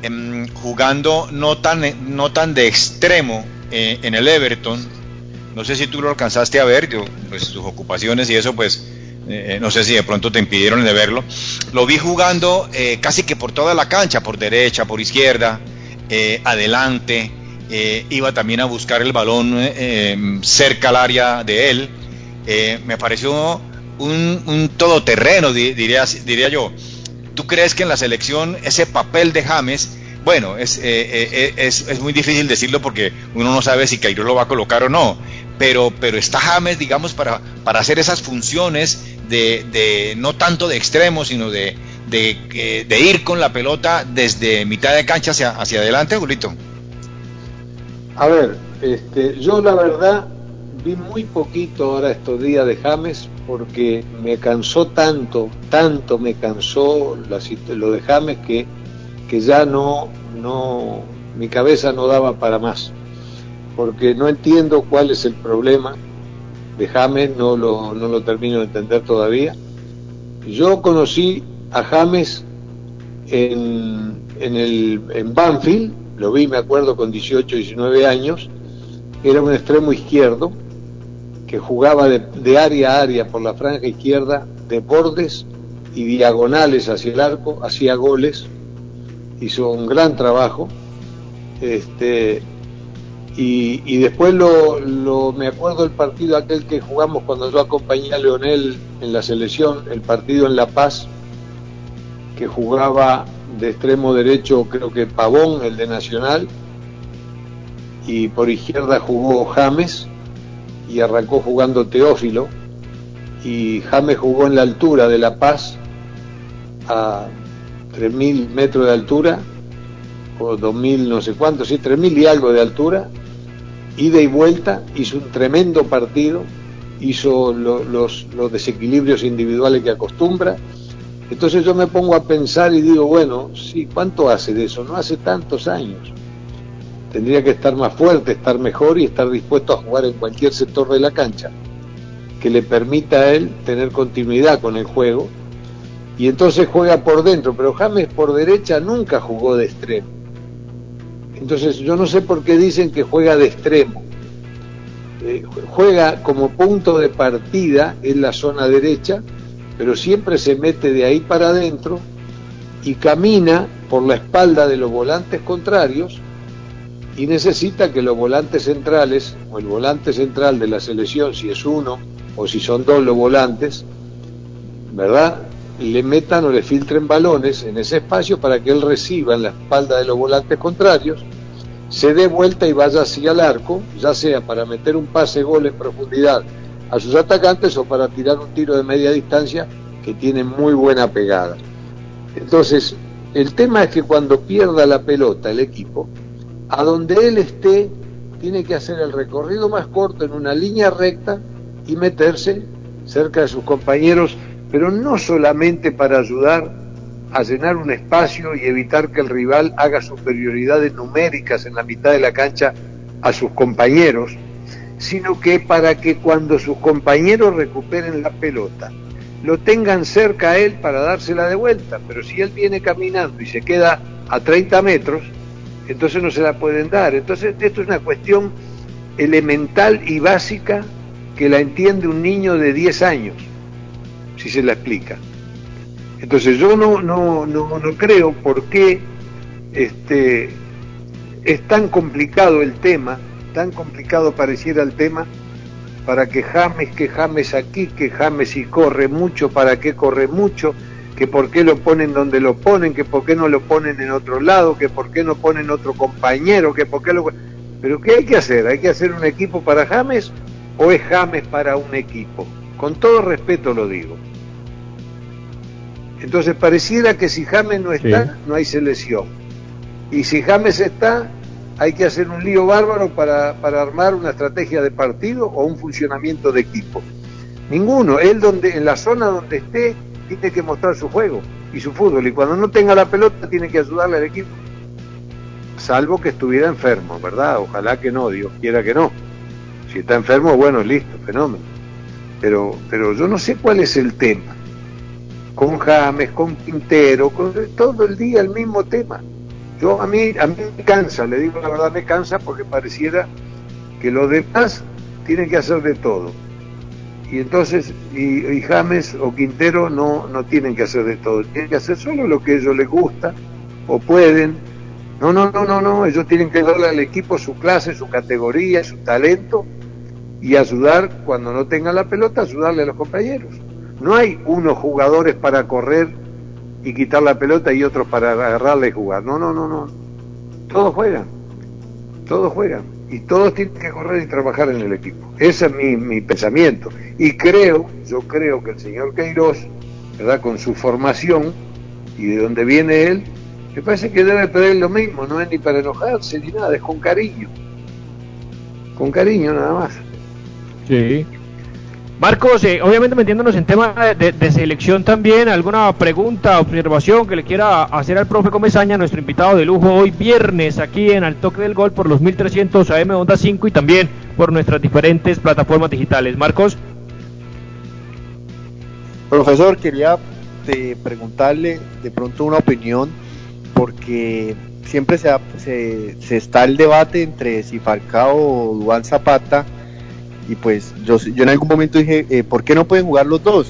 Em, jugando no tan, no tan de extremo eh, en el Everton. No sé si tú lo alcanzaste a ver, yo, pues sus ocupaciones y eso, pues eh, eh, no sé si de pronto te impidieron de verlo. Lo vi jugando casi que por toda la cancha, por derecha, por izquierda, adelante. iba también a buscar el balón em, cerca al área de él. me pareció un, un todoterreno, diría, yo. ¿Tú crees que en la selección ese papel de James, bueno, es, eh, eh, es, es, muy difícil decirlo porque uno no sabe si Cairo lo va a colocar o no, pero, pero está James, digamos, para, para hacer esas funciones de, de no tanto de extremo, sino de, de, de, ir con la pelota desde mitad de cancha hacia, hacia adelante, Julito. A ver, este, yo la verdad vi muy poquito ahora estos días de James porque me cansó tanto, tanto me cansó lo de James que, que ya no, no, mi cabeza no daba para más. Porque no entiendo cuál es el problema de James, no lo, no lo termino de entender todavía. Yo conocí a James en, en, el, en Banfield, lo vi, me acuerdo, con 18, 19 años, era un extremo izquierdo, que jugaba de, área a área por la franja izquierda, de bordes y diagonales hacia el arco, hacía goles, hizo un gran trabajo. Este, y, después lo, lo, me acuerdo el partido aquel que jugamos cuando yo acompañé a Leonel en la selección, el partido en La Paz, que jugaba de extremo derecho creo que Pavón, el de Nacional, y por izquierda jugó James, y arrancó jugando Teófilo y James jugó en la altura de La Paz a 3.000 metros de altura o 2.000 no sé cuánto, sí, 3.000 y algo de altura, ida y vuelta, hizo un tremendo partido, hizo los, los desequilibrios individuales que acostumbra. Entonces yo me pongo a pensar y digo, bueno, sí, ¿cuánto hace de eso? No hace tantos años. tendría que estar más fuerte, estar mejor y estar dispuesto a jugar en cualquier sector de la cancha que le permita a él tener continuidad con el juego. Y entonces juega por dentro, pero James por derecha nunca jugó de extremo. Entonces yo no sé por qué dicen que juega de extremo. Eh, juega como punto de partida en la zona derecha, pero siempre se mete de ahí para adentro y camina por la espalda de los volantes contrarios y necesita que los volantes centrales o el volante central de la selección, si es uno o si son dos los volantes, ¿verdad? Le metan o le filtren balones en ese espacio para que él reciba en la espalda de los volantes contrarios, se dé vuelta y vaya hacia el arco, ya sea para meter un pase gol en profundidad a sus atacantes o para tirar un tiro de media distancia que tiene muy buena pegada. Entonces, el tema es que cuando pierda la pelota el equipo, a donde él esté, tiene que hacer el recorrido más corto en una línea recta y meterse cerca de sus compañeros, pero no solamente para ayudar a llenar un espacio y evitar que el rival haga superioridades numéricas en la mitad de la cancha a sus compañeros, sino que para que cuando sus compañeros recuperen la pelota, lo tengan cerca a él para dársela de vuelta, pero si él viene caminando y se queda a 30 metros, entonces no se la pueden dar. Entonces esto es una cuestión elemental y básica que la entiende un niño de 10 años, si se la explica. Entonces yo no, no, no, no creo por qué este, es tan complicado el tema, tan complicado pareciera el tema, para que James, que James aquí, que James y corre mucho, para qué corre mucho, que por qué lo ponen donde lo ponen, que por qué no lo ponen en otro lado, que por qué no ponen otro compañero, que por qué lo... Pero ¿qué hay que hacer? ¿Hay que hacer un equipo para James o es James para un equipo? Con todo respeto lo digo. Entonces pareciera que si James no está, no hay selección. Y si James está, hay que hacer un lío bárbaro para, para armar una estrategia de partido o un funcionamiento de equipo. Ninguno. Él donde, en la zona donde esté, tiene que mostrar su juego y su fútbol. Y cuando no tenga la pelota, tiene que ayudarle al equipo. Salvo que estuviera enfermo, ¿verdad? Ojalá que no, Dios quiera que no. Si está enfermo, bueno, listo, fenómeno. Pero, pero yo no sé cuál es el tema. Con James, con Quintero, con todo el día el mismo tema. Yo a mí, a mí me cansa, le digo la verdad, me cansa porque pareciera que los demás tienen que hacer de todo y entonces y, James o Quintero no, no tienen que hacer de todo, tienen que hacer solo lo que a ellos les gusta o pueden. No, no, no, no, no, ellos tienen que darle al equipo su clase, su categoría, su talento y ayudar cuando no tengan la pelota, ayudarle a los compañeros. No hay unos jugadores para correr y quitar la pelota y otros para agarrarla y jugar. No, no, no, no. Todos juegan. Todos juegan y todos tienen que correr y trabajar en el equipo. Ese es mi, mi pensamiento. Y creo, yo creo que el señor Queiroz, ¿verdad? con su formación y de donde viene él, me parece que debe pedir lo mismo, no es ni para enojarse ni nada, es con cariño. Con cariño nada más. Sí. Marcos, eh, obviamente metiéndonos en tema de, selección también, alguna pregunta, observación que le quiera hacer al profe Comesaña, nuestro invitado de lujo hoy viernes aquí en Al Toque del Gol por los 1300 AM Onda 5 y también por nuestras diferentes plataformas digitales. Marcos. Profesor, quería eh, preguntarle de pronto una opinión porque siempre se, se, está el debate entre si Falcao o Duan Zapata y pues yo, yo en algún momento dije, eh, ¿por qué no pueden jugar los dos?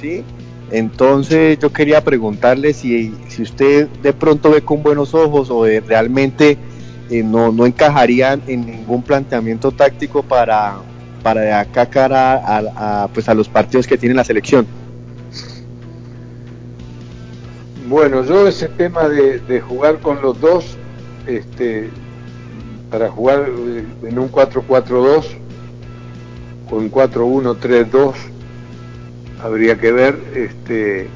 ¿Sí? Entonces yo quería preguntarle si, si usted de pronto ve con buenos ojos o realmente eh, no, no encajarían en ningún planteamiento táctico para, para de acá cara a, pues a los partidos que tiene la selección. Bueno, yo ese tema de, de jugar con los dos, este, para jugar en un 4-4-2, con 4-1-3-2 habría que ver, este,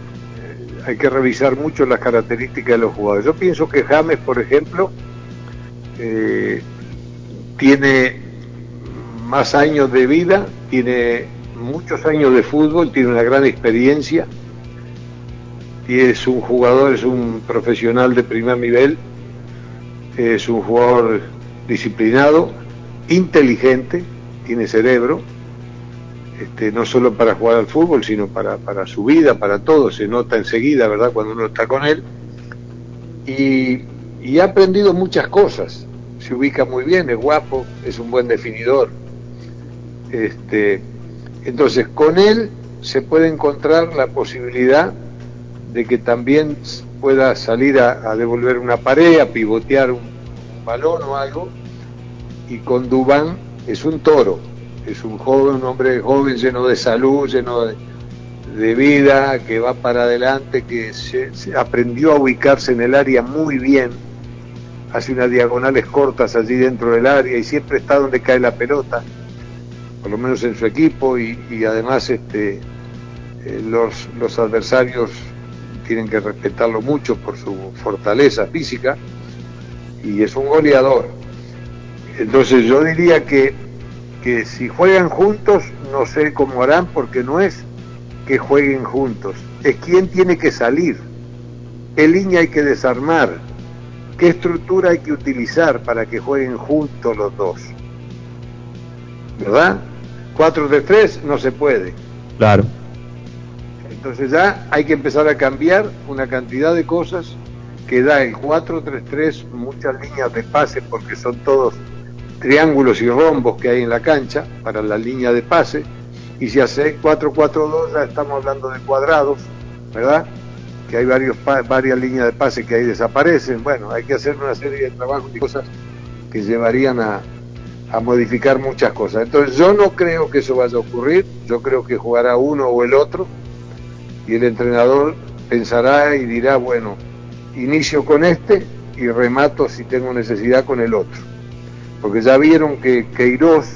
hay que revisar mucho las características de los jugadores. Yo pienso que James, por ejemplo, eh, tiene más años de vida, tiene muchos años de fútbol, tiene una gran experiencia, es un jugador, es un profesional de primer nivel, es un jugador disciplinado, inteligente, tiene cerebro, este, no solo para jugar al fútbol, sino para, para su vida, para todo, se nota enseguida, ¿verdad?, cuando uno está con él. Y, y ha aprendido muchas cosas, se ubica muy bien, es guapo, es un buen definidor. Este, entonces, con él se puede encontrar la posibilidad de que también pueda salir a, devolver una pared, a pivotear un, balón o algo, y con Dubán es un toro, es un joven, un hombre joven lleno de salud, lleno de, vida, que va para adelante, que aprendió a ubicarse en el área muy bien, hace unas diagonales cortas allí dentro del área y siempre está donde cae la pelota, por lo menos en su equipo, y, además este, eh, los, los adversarios tienen que respetarlo mucho por su fortaleza física y es un goleador. Entonces yo diría que, que si juegan juntos, no sé cómo harán porque no es que jueguen juntos, es quién tiene que salir, qué línea hay que desarmar, qué estructura hay que utilizar para que jueguen juntos los dos. ¿Verdad? 4 de 3 no se puede. Claro. Entonces ya hay que empezar a cambiar una cantidad de cosas que da el 4-3-3, muchas líneas de pase porque son todos triángulos y rombos que hay en la cancha para la línea de pase. Y si hace 4-4-2 ya estamos hablando de cuadrados, ¿verdad? Que hay varios varias líneas de pase que ahí desaparecen. Bueno, hay que hacer una serie de trabajos y cosas que llevarían a, a modificar muchas cosas. Entonces yo no creo que eso vaya a ocurrir, yo creo que jugará uno o el otro y el entrenador pensará y dirá, bueno, inicio con este y remato si tengo necesidad con el otro. Porque ya vieron que Queiroz,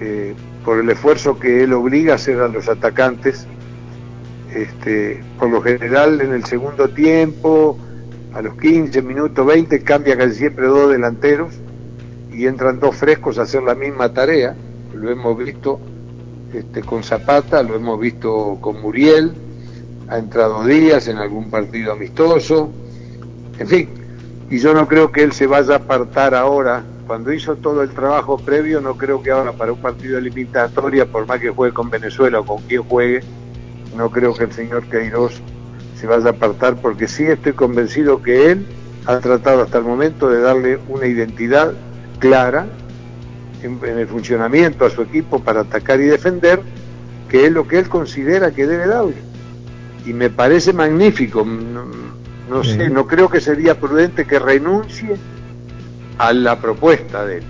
eh, por el esfuerzo que él obliga a hacer a los atacantes, este, por lo general en el segundo tiempo, a los 15 minutos, 20, cambia casi siempre dos delanteros y entran dos frescos a hacer la misma tarea. Lo hemos visto este, con Zapata, lo hemos visto con Muriel, ha entrado Díaz en algún partido amistoso, en fin, y yo no creo que él se vaya a apartar ahora, cuando hizo todo el trabajo previo, no creo que ahora para un partido de limitatoria, por más que juegue con Venezuela o con quien juegue, no creo que el señor Queiroz se vaya a apartar, porque sí estoy convencido que él ha tratado hasta el momento de darle una identidad clara en, en el funcionamiento a su equipo para atacar y defender, que es lo que él considera que debe darle y me parece magnífico. No, sé, no creo que sería prudente que renuncie a la propuesta de él.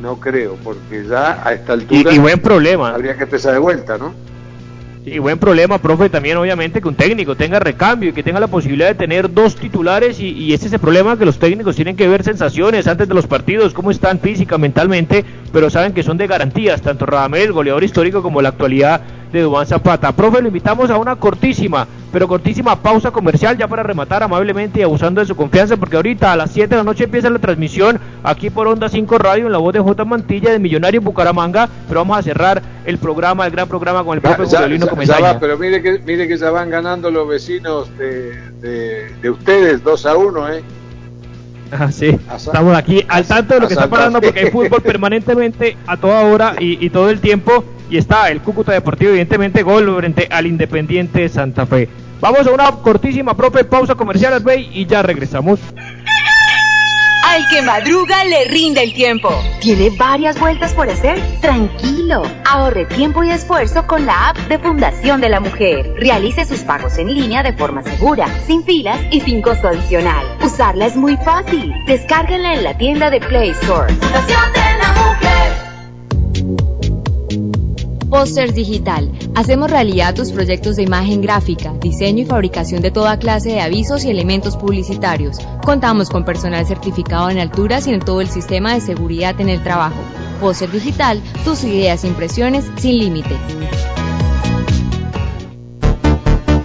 No creo, porque ya a esta altura. Y, buen problema. Habría que empezar de vuelta, ¿no? Y buen problema, profe, también obviamente que un técnico tenga recambio y que tenga la posibilidad de tener dos titulares y, y ese es el problema que los técnicos tienen que ver sensaciones antes de los partidos, cómo están física, mentalmente, pero saben que son de garantías, tanto Radamel, goleador histórico, como la actualidad de Dubán Zapata. Profe, lo invitamos a una cortísima, pero cortísima pausa comercial ya para rematar amablemente y abusando de su confianza, porque ahorita a las 7 de la noche empieza la transmisión aquí por Onda 5 Radio en la voz de J. Mantilla de Millonario Bucaramanga, pero vamos a cerrar el programa, el gran programa con el profe Juliolino Comesaña. pero mire que, mire que ya van ganando los vecinos de, de, ustedes 2 a 1, ¿eh? Ah, sí. Estamos aquí al tanto de lo que está pasando porque hay fútbol permanentemente a toda hora y, y todo el tiempo y está el Cúcuta Deportivo, evidentemente, gol frente al Independiente Santa Fe. Vamos a una cortísima propia pausa comercial, Bay, y ya regresamos. Al que madruga le rinde el tiempo. ¿Tiene varias vueltas por hacer? Tranquilo. Ahorre tiempo y esfuerzo con la app de Fundación de la Mujer. Realice sus pagos en línea de forma segura, sin filas y sin costo adicional. Usarla es muy fácil. Descárguenla en la tienda de Play Store. Fundación de la Posters Digital. Hacemos realidad tus proyectos de imagen gráfica, diseño y fabricación de toda clase de avisos y elementos publicitarios. Contamos con personal certificado en alturas y en todo el sistema de seguridad en el trabajo. Poster Digital, tus ideas e impresiones sin límite.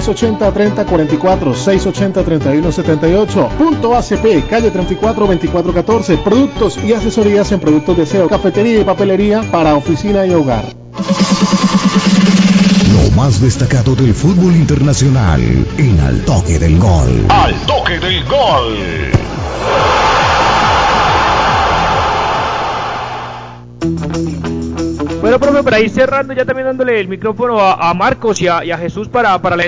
680-3044, 680-3178. Punto ACP, calle 34 2414. Productos y asesorías en productos de aseo, cafetería y papelería para oficina y hogar. Lo más destacado del fútbol internacional en Al Toque del Gol. Al Toque del Gol. Bueno, profe, para ir cerrando, ya también dándole el micrófono a, a Marcos y a, y a, Jesús para, para la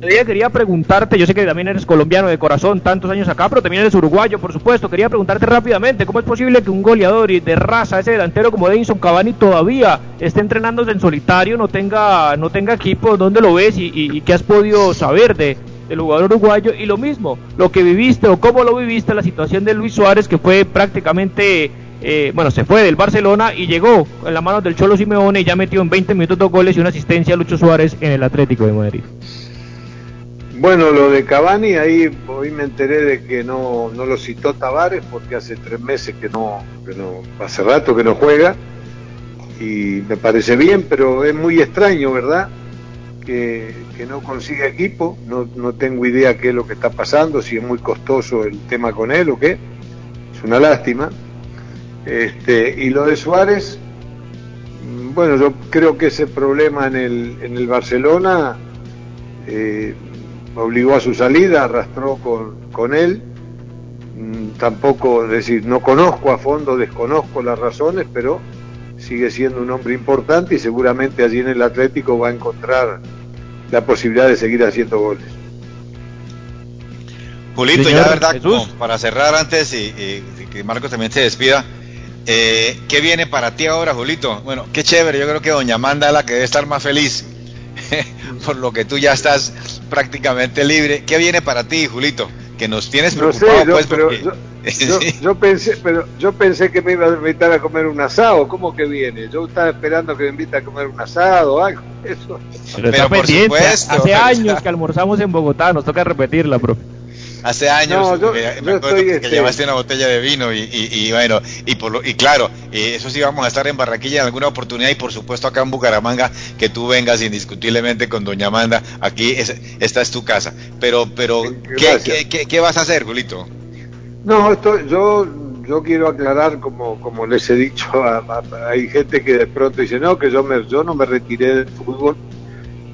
quería preguntarte, yo sé que también eres colombiano de corazón, tantos años acá, pero también eres uruguayo, por supuesto. Quería preguntarte rápidamente, ¿cómo es posible que un goleador y de raza, ese delantero como Edinson Cavani, todavía esté entrenándose en solitario, no tenga, no tenga equipo? ¿Dónde lo ves y, qué has podido saber de, del jugador uruguayo? Y lo mismo, lo que viviste o cómo lo viviste, la situación de Luis Suárez, que fue prácticamente eh, bueno, se fue del Barcelona y llegó en las manos del Cholo Simeone y ya metió en 20 minutos dos goles y una asistencia a Lucho Suárez en el Atlético de Madrid. Bueno, lo de Cavani, ahí hoy me enteré de que no, no lo citó Tavares porque hace tres meses que no, que no, hace rato que no juega y me parece bien, pero es muy extraño, ¿verdad? Que, que no consiga equipo, no, no tengo idea qué es lo que está pasando, si es muy costoso el tema con él o qué, es una lástima. Este, y lo de Suárez, bueno, yo creo que ese problema en el, en el Barcelona eh, obligó a su salida, arrastró con, con él. Mm, tampoco, es decir, no conozco a fondo, desconozco las razones, pero sigue siendo un hombre importante y seguramente allí en el Atlético va a encontrar la posibilidad de seguir haciendo goles. Julito, ya verdad, para cerrar antes y, y, y que Marcos también se despida, eh, ¿Qué viene para ti ahora, Julito? Bueno, qué chévere, yo creo que Doña Amanda es la que debe estar más feliz, por lo que tú ya estás prácticamente libre. ¿Qué viene para ti, Julito? Que nos tienes preocupado, no sé, pues, pero porque... yo, yo, yo, pensé, pero yo pensé que me iba a invitar a comer un asado. ¿Cómo que viene? Yo estaba esperando que me invite a comer un asado o algo. Eso. Pero, pero por pendiente. supuesto. Hace años que almorzamos en Bogotá, nos toca repetirla, profe hace años no, yo, me, yo me acuerdo que este... llevaste una botella de vino y, y, y bueno y por lo, y claro eh, eso sí vamos a estar en Barranquilla en alguna oportunidad y por supuesto acá en Bucaramanga que tú vengas indiscutiblemente con doña Amanda aquí es, esta es tu casa pero pero ¿qué, ¿qué, qué, qué, vas a hacer Julito? No esto, yo yo quiero aclarar como como les he dicho a, a, hay gente que de pronto dice no que yo me yo no me retiré del fútbol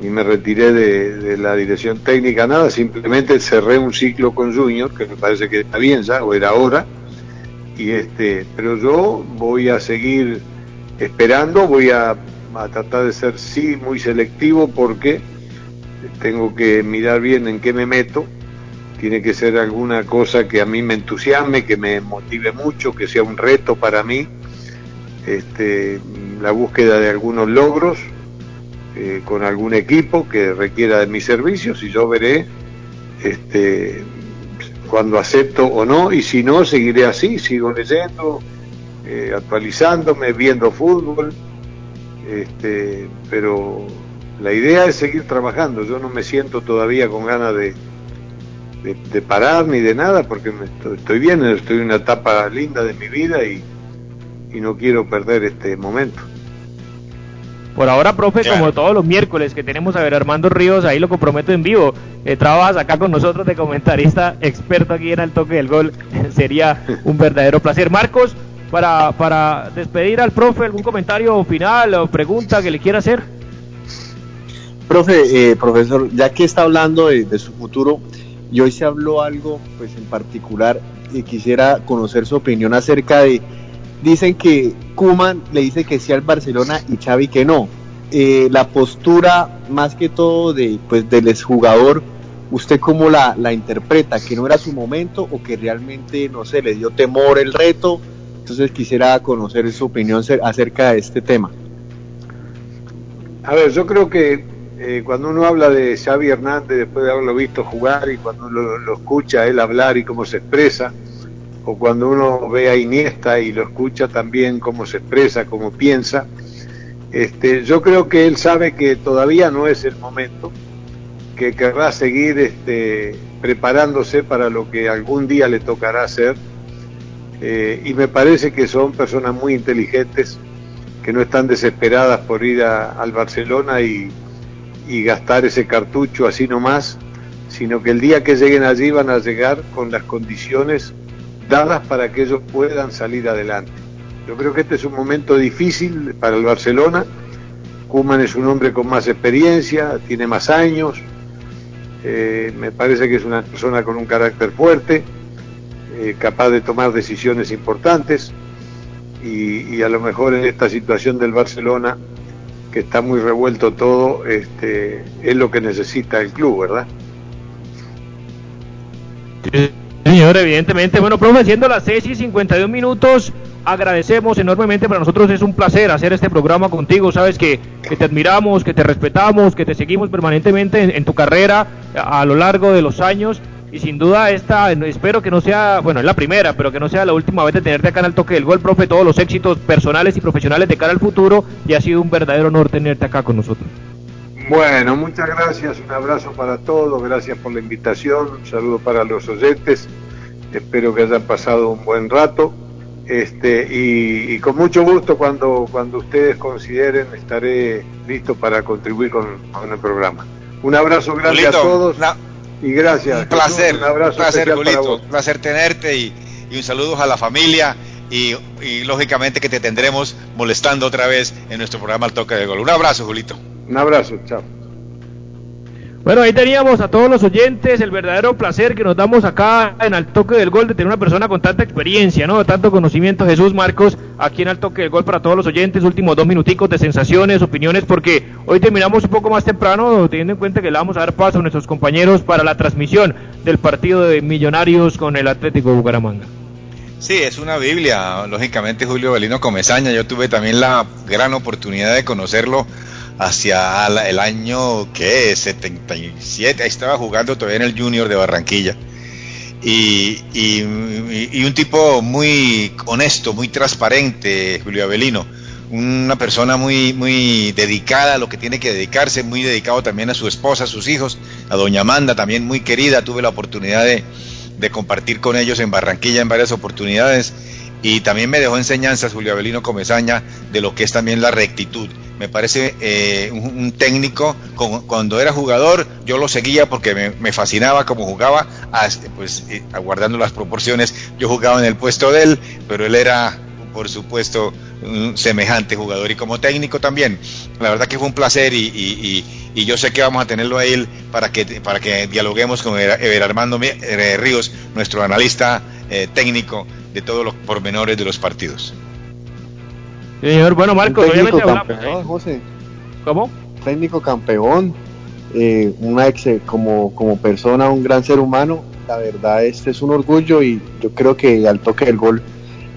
y me retiré de, la dirección técnica, nada, simplemente cerré un ciclo con Junior, que me parece que está bien ya, o era hora, y este, pero yo voy a seguir esperando, voy a, a tratar de ser sí muy selectivo porque tengo que mirar bien en qué me meto, tiene que ser alguna cosa que a mí me entusiasme, que me motive mucho, que sea un reto para mí, este, la búsqueda de algunos logros, eh, con algún equipo que requiera de mis servicios y yo veré este, cuando acepto o no y si no seguiré así, sigo leyendo, eh, actualizándome, viendo fútbol, este, pero la idea es seguir trabajando, yo no me siento todavía con ganas de, parar ni de nada porque me estoy, estoy, bien, estoy en una etapa linda de mi vida y no quiero perder este momento. Por ahora, profe, claro. como todos los miércoles que tenemos a ver Armando Ríos, ahí lo comprometo en vivo. Eh, trabajas acá con nosotros de comentarista experto aquí en el toque del gol. Sería un verdadero placer. Marcos, para, para despedir al profe, ¿algún comentario final o pregunta que le quiera hacer? Profe, eh, profesor, ya que está hablando de, de, su futuro, y hoy se habló algo, pues en particular, y quisiera conocer su opinión acerca de dicen que Kuman le dice que sí al Barcelona y Xavi que no. Eh, la postura más que todo de pues del exjugador, ¿usted cómo la, la interpreta? ¿Que no era su momento o que realmente, no sé, le dio temor el reto? Entonces quisiera conocer su opinión acerca de este tema. A ver, yo creo que eh, cuando uno habla de Xavi Hernández después de haberlo visto jugar y cuando lo, lo escucha él hablar y cómo se expresa, o cuando uno ve a Iniesta y lo escucha también cómo se expresa, cómo piensa, este, yo creo que él sabe que todavía no es el momento, que querrá seguir este, preparándose para lo que algún día le tocará hacer. Eh, y me parece que son personas muy inteligentes, que no están desesperadas por ir a, al Barcelona y, y gastar ese cartucho así nomás, sino que el día que lleguen allí van a llegar con las condiciones dadas para que ellos puedan salir adelante. Yo creo que este es un momento difícil para el Barcelona. Kuman es un hombre con más experiencia, tiene más años, eh, me parece que es una persona con un carácter fuerte, eh, capaz de tomar decisiones importantes y, a lo mejor en esta situación del Barcelona, que está muy revuelto todo, este, es lo que necesita el club, ¿verdad? Señor, evidentemente. Bueno, profe, siendo las 6 y 51 minutos, agradecemos enormemente. Para nosotros es un placer hacer este programa contigo. Sabes que, que te admiramos, que te respetamos, que te seguimos permanentemente en, en, tu carrera a, a lo largo de los años. Y sin duda esta, espero que no sea, bueno, es la primera, pero que no sea la última vez de tenerte acá en el toque del gol, profe, todos los éxitos personales y profesionales de cara al futuro. Y ha sido un verdadero honor tenerte acá con nosotros. Bueno, muchas gracias, un abrazo para todos, gracias por la invitación, un saludo para los oyentes, espero que hayan pasado un buen rato. Este, y, y, con mucho gusto cuando, cuando ustedes consideren estaré listo para contribuir con, con el programa. Un abrazo grande a todos una, y gracias. Un placer, un abrazo un placer, Julito, un placer tenerte y, y, un saludo a la familia y, y, lógicamente que te tendremos molestando otra vez en nuestro programa Al Toque de Gol. Un abrazo, Julito. Un abrazo, chao. Bueno, ahí teníamos a todos los oyentes el verdadero placer que nos damos acá en Al Toque del Gol de tener una persona con tanta experiencia, ¿no? Tanto conocimiento, Jesús Marcos, aquí en Al Toque del Gol para todos los oyentes, últimos dos minuticos de sensaciones, opiniones, porque hoy terminamos un poco más temprano, teniendo en cuenta que le vamos a dar paso a nuestros compañeros para la transmisión del partido de Millonarios con el Atlético Bucaramanga. Sí, es una Biblia, lógicamente Julio Belino Comezaña, yo tuve también la gran oportunidad de conocerlo hacia el año que 77, ahí estaba jugando todavía en el Junior de Barranquilla. Y, y, y, un tipo muy honesto, muy transparente, Julio Avelino, una persona muy, muy dedicada a lo que tiene que dedicarse, muy dedicado también a su esposa, a sus hijos, a doña Amanda, también muy querida, tuve la oportunidad de, de compartir con ellos en Barranquilla en varias oportunidades. Y también me dejó enseñanzas Julio Avelino Comezaña de lo que es también la rectitud. Me parece eh, un, técnico, con, cuando era jugador yo lo seguía porque me, fascinaba como jugaba, pues eh, aguardando las proporciones, yo jugaba en el puesto de él, pero él era por supuesto un semejante jugador y como técnico también. La verdad que fue un placer y yo sé que vamos a tenerlo a él para que, para que dialoguemos con Ever Armando Ríos, nuestro analista eh, técnico de todos los pormenores de los partidos. Señor, bueno, Marcos, obviamente campeón, José. ¿Cómo? Técnico campeón, eh, una ex, como, como persona, un gran ser humano. La verdad, este es un orgullo y yo creo que al toque del gol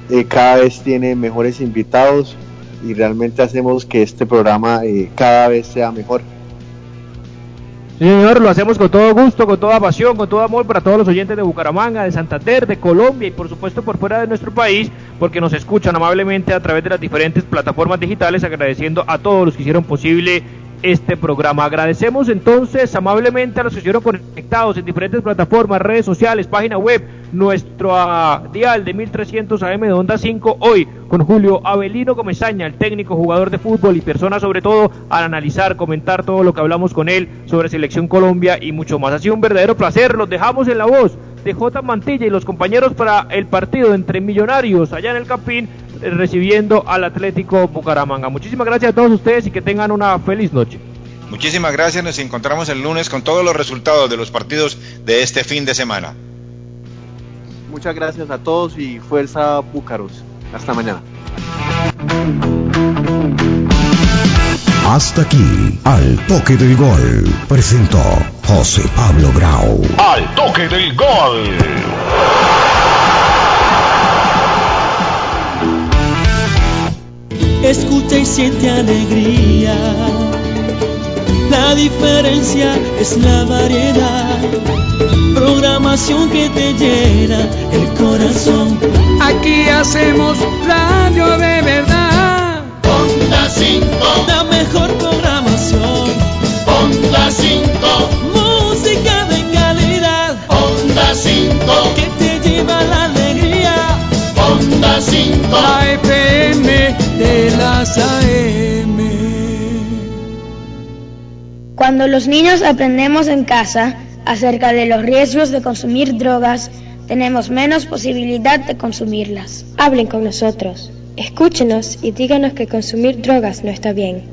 eh, cada vez tiene mejores invitados y realmente hacemos que este programa eh, cada vez sea mejor. Señor, lo hacemos con todo gusto, con toda pasión, con todo amor para todos los oyentes de Bucaramanga, de Santander, de Colombia y por supuesto por fuera de nuestro país, porque nos escuchan amablemente a través de las diferentes plataformas digitales, agradeciendo a todos los que hicieron posible este programa. Agradecemos entonces amablemente a los que estuvieron conectados en diferentes plataformas, redes sociales, página web, nuestro uh, dial de 1300 AM de Onda 5, hoy con Julio Avelino Comezaña, el técnico jugador de fútbol y persona sobre todo al analizar, comentar todo lo que hablamos con él sobre Selección Colombia y mucho más. Ha sido un verdadero placer, los dejamos en la voz de J. Mantilla y los compañeros para el partido entre Millonarios allá en el Campín recibiendo al Atlético Bucaramanga. Muchísimas gracias a todos ustedes y que tengan una feliz noche. Muchísimas gracias, nos encontramos el lunes con todos los resultados de los partidos de este fin de semana. Muchas gracias a todos y fuerza Búcaros. Hasta mañana. Hasta aquí, al toque del gol, presentó José Pablo Grau. Al toque del gol. Escucha y siente alegría La diferencia es la variedad. Programación que te llena el corazón. Aquí hacemos radio de verdad. Onda 5. La mejor programación. Onda 5. Música de calidad. Onda 5. Que te lleva la alegría. Onda 5. AM. Cuando los niños aprendemos en casa acerca de los riesgos de consumir drogas, tenemos menos posibilidad de consumirlas. Hablen con nosotros, escúchenos y díganos que consumir drogas no está bien.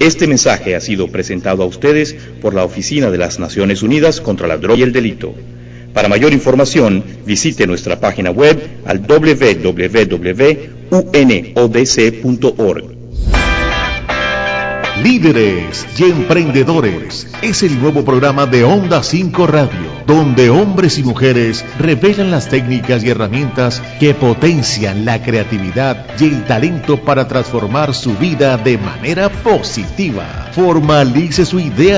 Este mensaje ha sido presentado a ustedes por la Oficina de las Naciones Unidas contra la Droga y el Delito. Para mayor información, visite nuestra página web al www.unodc.org. Líderes y emprendedores es el nuevo programa de Onda 5 Radio, donde hombres y mujeres revelan las técnicas y herramientas que potencian la creatividad y el talento para transformar su vida de manera positiva. Formalice su idea